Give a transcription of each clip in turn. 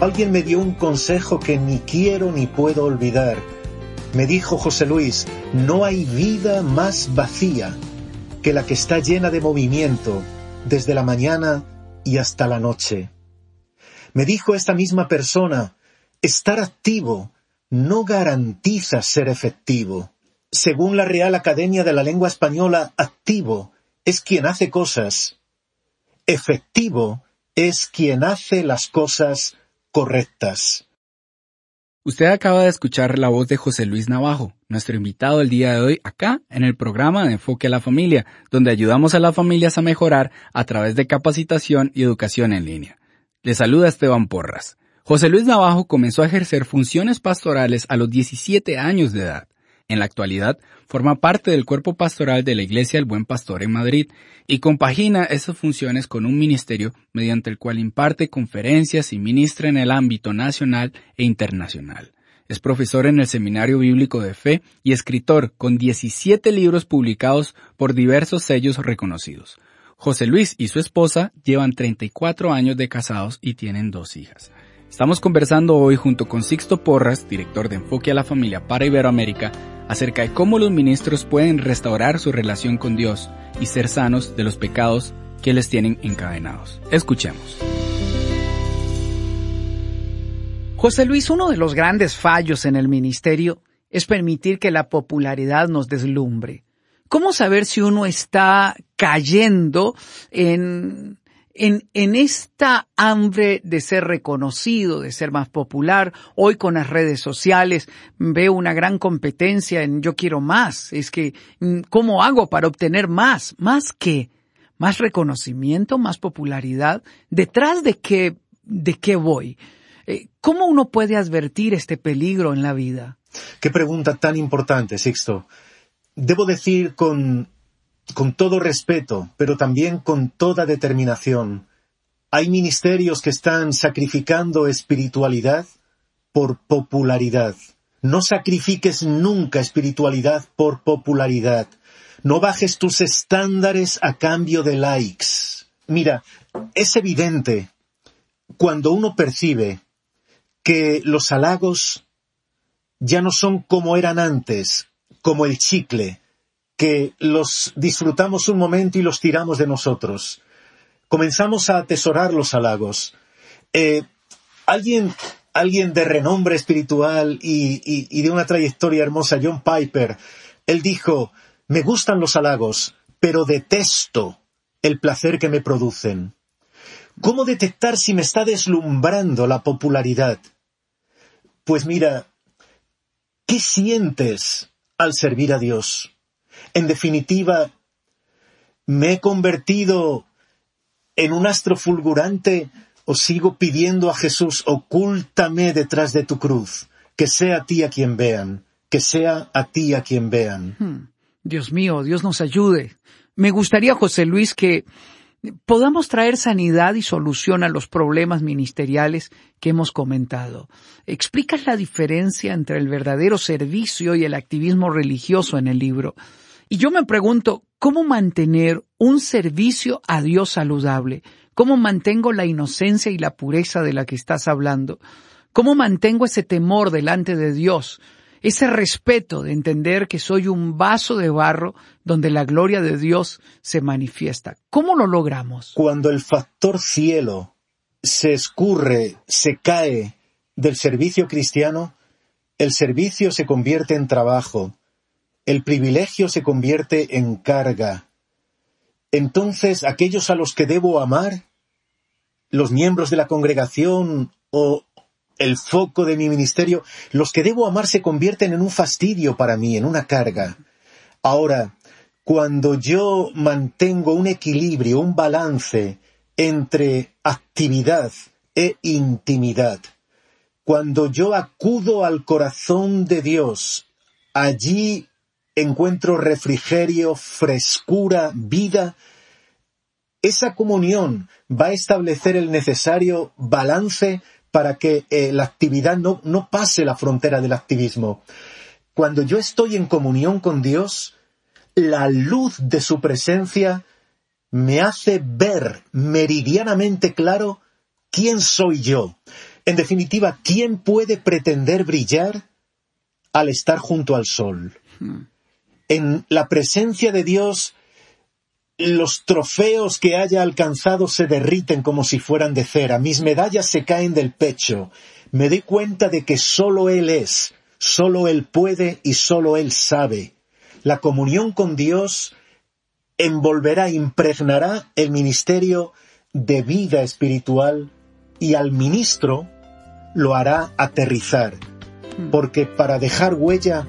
Alguien me dio un consejo que ni quiero ni puedo olvidar. Me dijo José Luis, no hay vida más vacía que la que está llena de movimiento desde la mañana y hasta la noche. Me dijo esta misma persona, estar activo no garantiza ser efectivo. Según la Real Academia de la Lengua Española, activo es quien hace cosas. Efectivo es quien hace las cosas correctas. Usted acaba de escuchar la voz de José Luis Navajo, nuestro invitado el día de hoy acá en el programa de Enfoque a la Familia, donde ayudamos a las familias a mejorar a través de capacitación y educación en línea. Le saluda Esteban Porras. José Luis Navajo comenzó a ejercer funciones pastorales a los 17 años de edad. En la actualidad, forma parte del cuerpo pastoral de la Iglesia del Buen Pastor en Madrid y compagina esas funciones con un ministerio mediante el cual imparte conferencias y ministra en el ámbito nacional e internacional. Es profesor en el Seminario Bíblico de Fe y escritor con 17 libros publicados por diversos sellos reconocidos. José Luis y su esposa llevan 34 años de casados y tienen dos hijas. Estamos conversando hoy junto con Sixto Porras, director de Enfoque a la Familia para Iberoamérica, acerca de cómo los ministros pueden restaurar su relación con Dios y ser sanos de los pecados que les tienen encadenados. Escuchemos. José Luis, uno de los grandes fallos en el ministerio es permitir que la popularidad nos deslumbre. ¿Cómo saber si uno está cayendo en en, en esta hambre de ser reconocido, de ser más popular, hoy con las redes sociales veo una gran competencia en yo quiero más. Es que, mm, ¿cómo hago para obtener más? ¿Más qué? ¿Más reconocimiento? ¿Más popularidad? ¿Detrás de qué, de qué voy? Eh, ¿Cómo uno puede advertir este peligro en la vida? Qué pregunta tan importante, Sixto. Debo decir con con todo respeto, pero también con toda determinación. Hay ministerios que están sacrificando espiritualidad por popularidad. No sacrifiques nunca espiritualidad por popularidad. No bajes tus estándares a cambio de likes. Mira, es evidente cuando uno percibe que los halagos ya no son como eran antes, como el chicle, que los disfrutamos un momento y los tiramos de nosotros. Comenzamos a atesorar los halagos. Eh, alguien, alguien de renombre espiritual y, y de una trayectoria hermosa, John Piper, él dijo, me gustan los halagos, pero detesto el placer que me producen. ¿Cómo detectar si me está deslumbrando la popularidad? Pues mira, ¿qué sientes al servir a Dios? En definitiva, ¿me he convertido en un astro fulgurante o sigo pidiendo a Jesús, ocúltame detrás de tu cruz, que sea a ti a quien vean, que sea a ti a quien vean? Hmm. Dios mío, Dios nos ayude. Me gustaría, José Luis, que podamos traer sanidad y solución a los problemas ministeriales que hemos comentado. ¿Explicas la diferencia entre el verdadero servicio y el activismo religioso en el libro? Y yo me pregunto, ¿cómo mantener un servicio a Dios saludable? ¿Cómo mantengo la inocencia y la pureza de la que estás hablando? ¿Cómo mantengo ese temor delante de Dios? Ese respeto de entender que soy un vaso de barro donde la gloria de Dios se manifiesta. ¿Cómo lo logramos? Cuando el factor cielo se escurre, se cae del servicio cristiano, el servicio se convierte en trabajo, el privilegio se convierte en carga entonces aquellos a los que debo amar, los miembros de la congregación o el foco de mi ministerio, los que debo amar se convierten en un fastidio para mí, en una carga. Ahora, cuando yo mantengo un equilibrio, un balance entre actividad e intimidad, cuando yo acudo al corazón de Dios, allí encuentro refrigerio, frescura, vida, esa comunión va a establecer el necesario balance para que eh, la actividad no, no pase la frontera del activismo. Cuando yo estoy en comunión con Dios, la luz de su presencia me hace ver meridianamente claro quién soy yo. En definitiva, ¿quién puede pretender brillar al estar junto al sol? En la presencia de Dios, los trofeos que haya alcanzado se derriten como si fueran de cera, mis medallas se caen del pecho, me doy cuenta de que solo Él es, solo Él puede y solo Él sabe. La comunión con Dios envolverá, impregnará el ministerio de vida espiritual y al ministro lo hará aterrizar, hmm. porque para dejar huella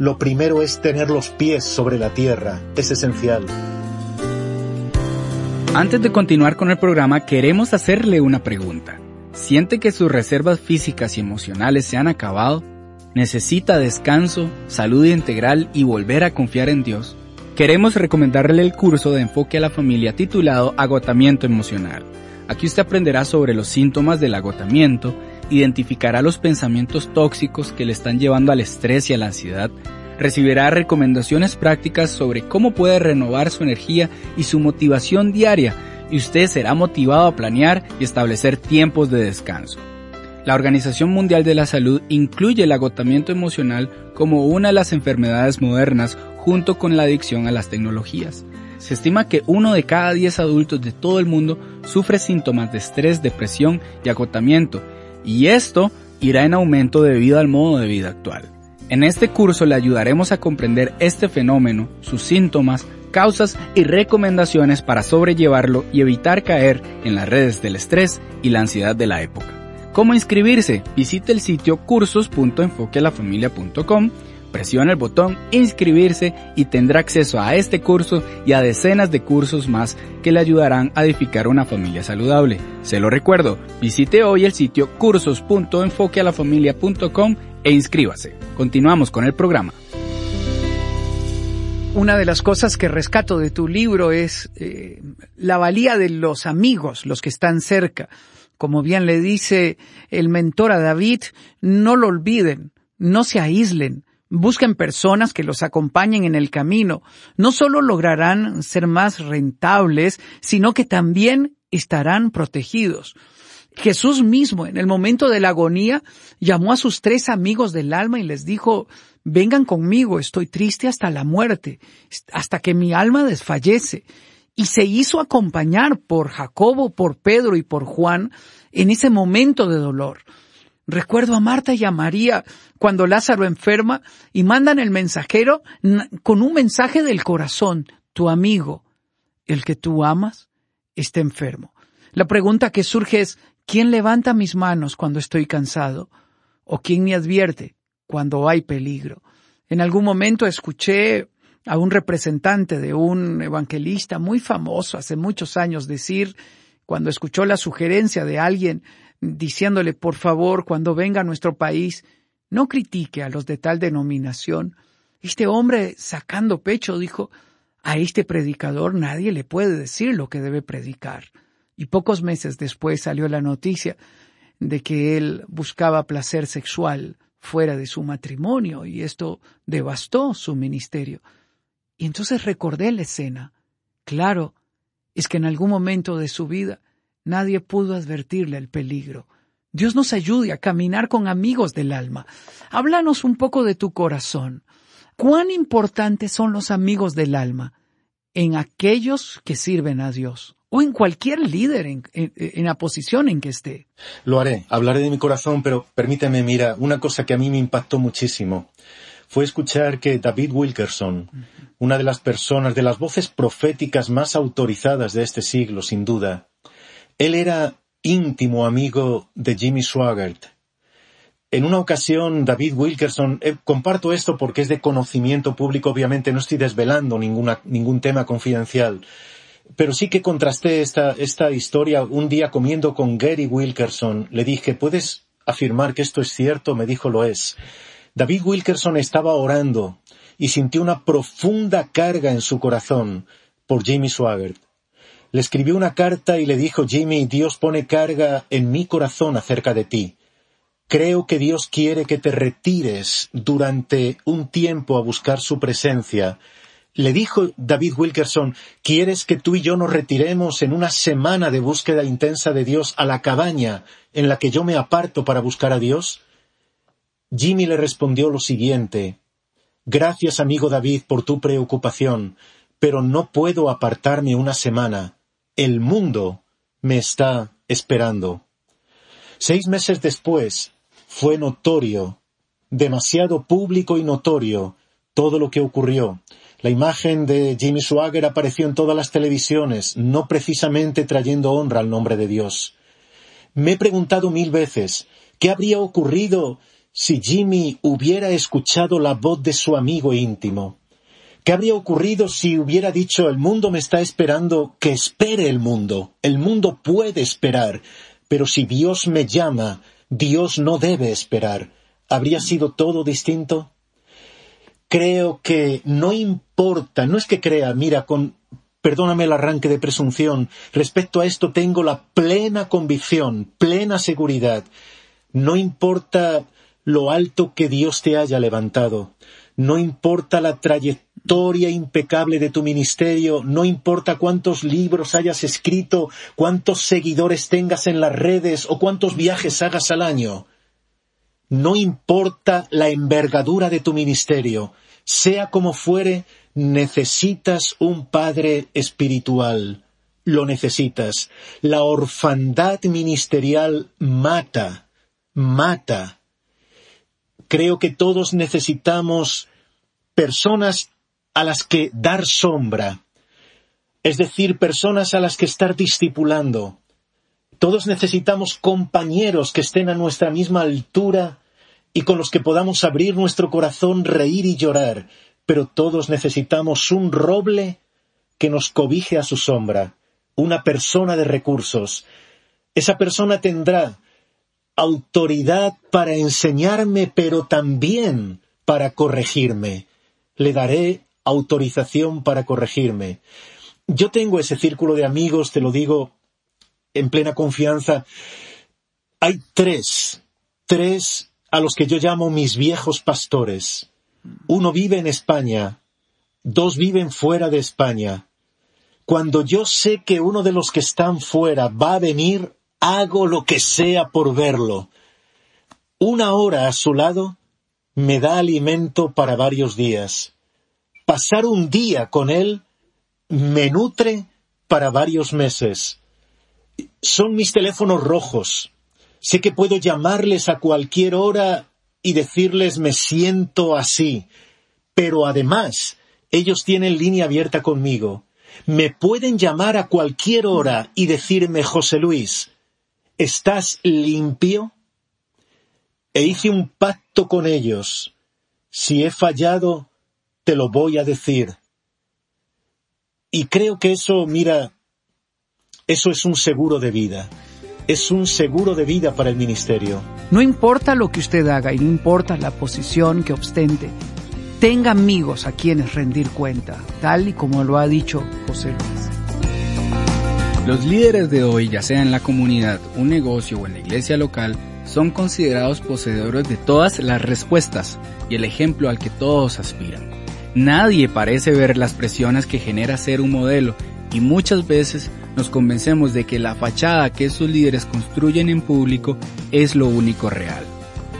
lo primero es tener los pies sobre la tierra, es esencial. Antes de continuar con el programa, queremos hacerle una pregunta. ¿Siente que sus reservas físicas y emocionales se han acabado? ¿Necesita descanso, salud integral y volver a confiar en Dios? Queremos recomendarle el curso de enfoque a la familia titulado Agotamiento Emocional. Aquí usted aprenderá sobre los síntomas del agotamiento, identificará los pensamientos tóxicos que le están llevando al estrés y a la ansiedad, recibirá recomendaciones prácticas sobre cómo puede renovar su energía y su motivación diaria y usted será motivado a planear y establecer tiempos de descanso. La Organización Mundial de la Salud incluye el agotamiento emocional como una de las enfermedades modernas junto con la adicción a las tecnologías. Se estima que uno de cada diez adultos de todo el mundo sufre síntomas de estrés, depresión y agotamiento, y esto irá en aumento debido al modo de vida actual. En este curso le ayudaremos a comprender este fenómeno, sus síntomas, causas y recomendaciones para sobrellevarlo y evitar caer en las redes del estrés y la ansiedad de la época. ¿Cómo inscribirse? Visite el sitio cursos.enfoquealafamilia.com, presione el botón inscribirse y tendrá acceso a este curso y a decenas de cursos más que le ayudarán a edificar una familia saludable. Se lo recuerdo, visite hoy el sitio cursos.enfoquealafamilia.com e inscríbase. Continuamos con el programa. Una de las cosas que rescato de tu libro es eh, la valía de los amigos, los que están cerca. Como bien le dice el mentor a David, no lo olviden, no se aíslen, busquen personas que los acompañen en el camino. No solo lograrán ser más rentables, sino que también estarán protegidos. Jesús mismo, en el momento de la agonía, llamó a sus tres amigos del alma y les dijo, vengan conmigo, estoy triste hasta la muerte, hasta que mi alma desfallece. Y se hizo acompañar por Jacobo, por Pedro y por Juan en ese momento de dolor. Recuerdo a Marta y a María cuando Lázaro enferma y mandan el mensajero con un mensaje del corazón. Tu amigo, el que tú amas, está enfermo. La pregunta que surge es, ¿Quién levanta mis manos cuando estoy cansado? ¿O quién me advierte cuando hay peligro? En algún momento escuché a un representante de un evangelista muy famoso hace muchos años decir, cuando escuchó la sugerencia de alguien diciéndole, por favor, cuando venga a nuestro país, no critique a los de tal denominación. Este hombre, sacando pecho, dijo, a este predicador nadie le puede decir lo que debe predicar y pocos meses después salió la noticia de que él buscaba placer sexual fuera de su matrimonio y esto devastó su ministerio. Y entonces recordé la escena. Claro, es que en algún momento de su vida nadie pudo advertirle el peligro. Dios nos ayude a caminar con amigos del alma. Háblanos un poco de tu corazón. ¿Cuán importantes son los amigos del alma en aquellos que sirven a Dios? o en cualquier líder en, la posición en que esté. Lo haré, hablaré de mi corazón, pero permíteme, mira, una cosa que a mí me impactó muchísimo fue escuchar que David Wilkerson, una de las personas, de las voces proféticas más autorizadas de este siglo, sin duda, él era íntimo amigo de Jimmy Swaggart. En una ocasión, David Wilkerson, eh, comparto esto porque es de conocimiento público, obviamente no estoy desvelando ningún tema confidencial, pero sí que contrasté esta, esta historia un día comiendo con Gary Wilkerson. Le dije, ¿puedes afirmar que esto es cierto? Me dijo, lo es. David Wilkerson estaba orando y sintió una profunda carga en su corazón por Jimmy Swaggart. Le escribió una carta y le dijo, Jimmy, Dios pone carga en mi corazón acerca de ti. Creo que Dios quiere que te retires durante un tiempo a buscar su presencia. Le dijo David Wilkerson, ¿quieres que tú y yo nos retiremos en una semana de búsqueda intensa de Dios a la cabaña en la que yo me aparto para buscar a Dios? Jimmy le respondió lo siguiente Gracias, amigo David, por tu preocupación, pero no puedo apartarme una semana. El mundo me está esperando. Seis meses después, fue notorio, demasiado público y notorio, todo lo que ocurrió. La imagen de Jimmy Swagger apareció en todas las televisiones, no precisamente trayendo honra al nombre de Dios. Me he preguntado mil veces, ¿qué habría ocurrido si Jimmy hubiera escuchado la voz de su amigo íntimo? ¿Qué habría ocurrido si hubiera dicho el mundo me está esperando que espere el mundo? El mundo puede esperar, pero si Dios me llama, Dios no debe esperar. ¿Habría sido todo distinto? Creo que no importa, no es que crea, mira, con, perdóname el arranque de presunción, respecto a esto tengo la plena convicción, plena seguridad. No importa lo alto que Dios te haya levantado. No importa la trayectoria impecable de tu ministerio, no importa cuántos libros hayas escrito, cuántos seguidores tengas en las redes o cuántos viajes hagas al año. No importa la envergadura de tu ministerio, sea como fuere, necesitas un padre espiritual. Lo necesitas. La orfandad ministerial mata, mata creo que todos necesitamos personas a las que dar sombra, es decir, personas a las que estar discipulando. Todos necesitamos compañeros que estén a nuestra misma altura y con los que podamos abrir nuestro corazón, reír y llorar, pero todos necesitamos un roble que nos cobije a su sombra, una persona de recursos. Esa persona tendrá autoridad para enseñarme, pero también para corregirme. Le daré autorización para corregirme. Yo tengo ese círculo de amigos, te lo digo en plena confianza. Hay tres, tres a los que yo llamo mis viejos pastores. Uno vive en España, dos viven fuera de España. Cuando yo sé que uno de los que están fuera va a venir hago lo que sea por verlo. Una hora a su lado me da alimento para varios días. Pasar un día con él me nutre para varios meses. Son mis teléfonos rojos. Sé que puedo llamarles a cualquier hora y decirles me siento así. Pero además, ellos tienen línea abierta conmigo. Me pueden llamar a cualquier hora y decirme José Luis, ¿Estás limpio? E hice un pacto con ellos. Si he fallado, te lo voy a decir. Y creo que eso, mira, eso es un seguro de vida. Es un seguro de vida para el ministerio. No importa lo que usted haga y no importa la posición que ostente, tenga amigos a quienes rendir cuenta, tal y como lo ha dicho José Luis. Los líderes de hoy, ya sea en la comunidad, un negocio o en la iglesia local, son considerados poseedores de todas las respuestas y el ejemplo al que todos aspiran. Nadie parece ver las presiones que genera ser un modelo y muchas veces nos convencemos de que la fachada que esos líderes construyen en público es lo único real.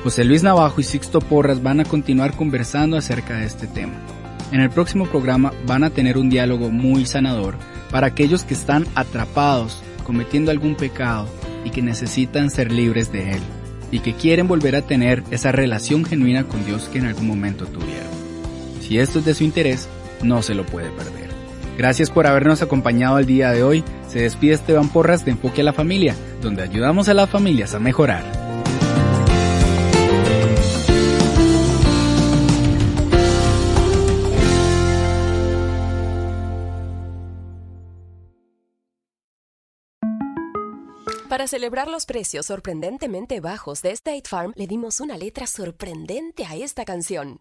José Luis Navajo y Sixto Porras van a continuar conversando acerca de este tema. En el próximo programa van a tener un diálogo muy sanador para aquellos que están atrapados cometiendo algún pecado y que necesitan ser libres de él. y que quieren volver a tener esa relación genuina con Dios que en algún momento tuvieron. Si esto es de su interés, no se lo puede perder. Gracias por habernos acompañado el día de hoy. Se despide Esteban Porras de Enfoque a la Familia, donde ayudamos a las familias a mejorar. Para celebrar los precios sorprendentemente bajos de State Farm, le dimos una letra sorprendente a esta canción.